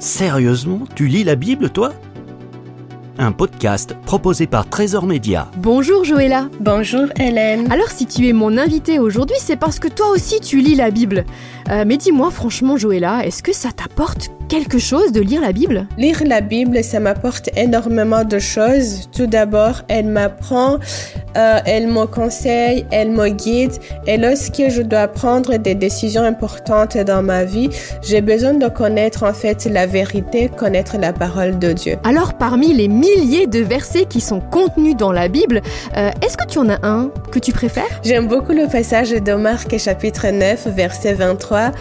Sérieusement, tu lis la Bible, toi? Un podcast proposé par Trésor Média. Bonjour Joëlla. Bonjour Hélène. Alors si tu es mon invité aujourd'hui, c'est parce que toi aussi tu lis la Bible. Euh, mais dis-moi franchement Joëlla, est-ce que ça t'apporte quelque chose de lire la Bible? Lire la Bible, ça m'apporte énormément de choses. Tout d'abord, elle m'apprend, euh, elle me conseille, elle me guide. Et lorsque je dois prendre des décisions importantes dans ma vie, j'ai besoin de connaître en fait la vérité, connaître la parole de Dieu. Alors parmi les milliers de versets qui sont contenus dans la Bible, euh, est-ce que tu en as un que tu préfères? J'aime beaucoup le passage de Marc chapitre 9, verset 23,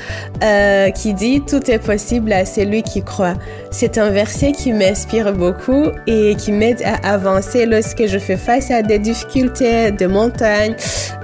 euh, qui dit ⁇ Tout est possible à celui qui croit. C'est un verset qui m'inspire beaucoup et qui m'aide à avancer lorsque je fais face à des difficultés, des montagnes,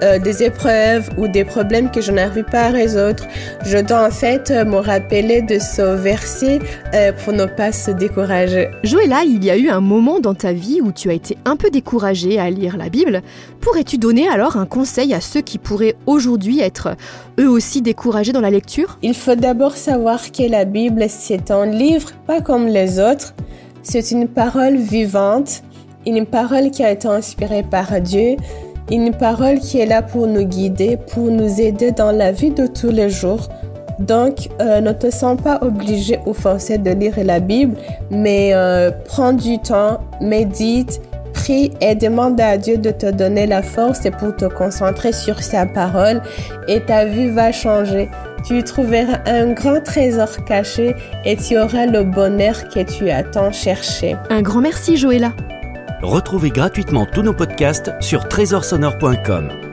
euh, des épreuves ou des problèmes que je n'arrive pas à résoudre. Je dois en fait me rappeler de ce verset euh, pour ne pas se décourager. Joëlla, il y a eu un moment dans ta vie où tu as été un peu découragée à lire la Bible. Pourrais-tu donner alors un conseil à ceux qui pourraient aujourd'hui être eux aussi découragés dans la lecture? Il faut d'abord savoir que la Bible, c'est un livre pas comme les autres. C'est une parole vivante, une parole qui a été inspirée par Dieu, une parole qui est là pour nous guider, pour nous aider dans la vie de tous les jours. Donc, euh, ne te sens pas obligé ou forcé de lire la Bible, mais euh, prends du temps, médite, prie et demande à Dieu de te donner la force pour te concentrer sur sa parole et ta vie va changer. Tu trouveras un grand trésor caché et tu auras le bonheur que tu as tant cherché. Un grand merci Joëlla. Retrouvez gratuitement tous nos podcasts sur trésorsonore.com.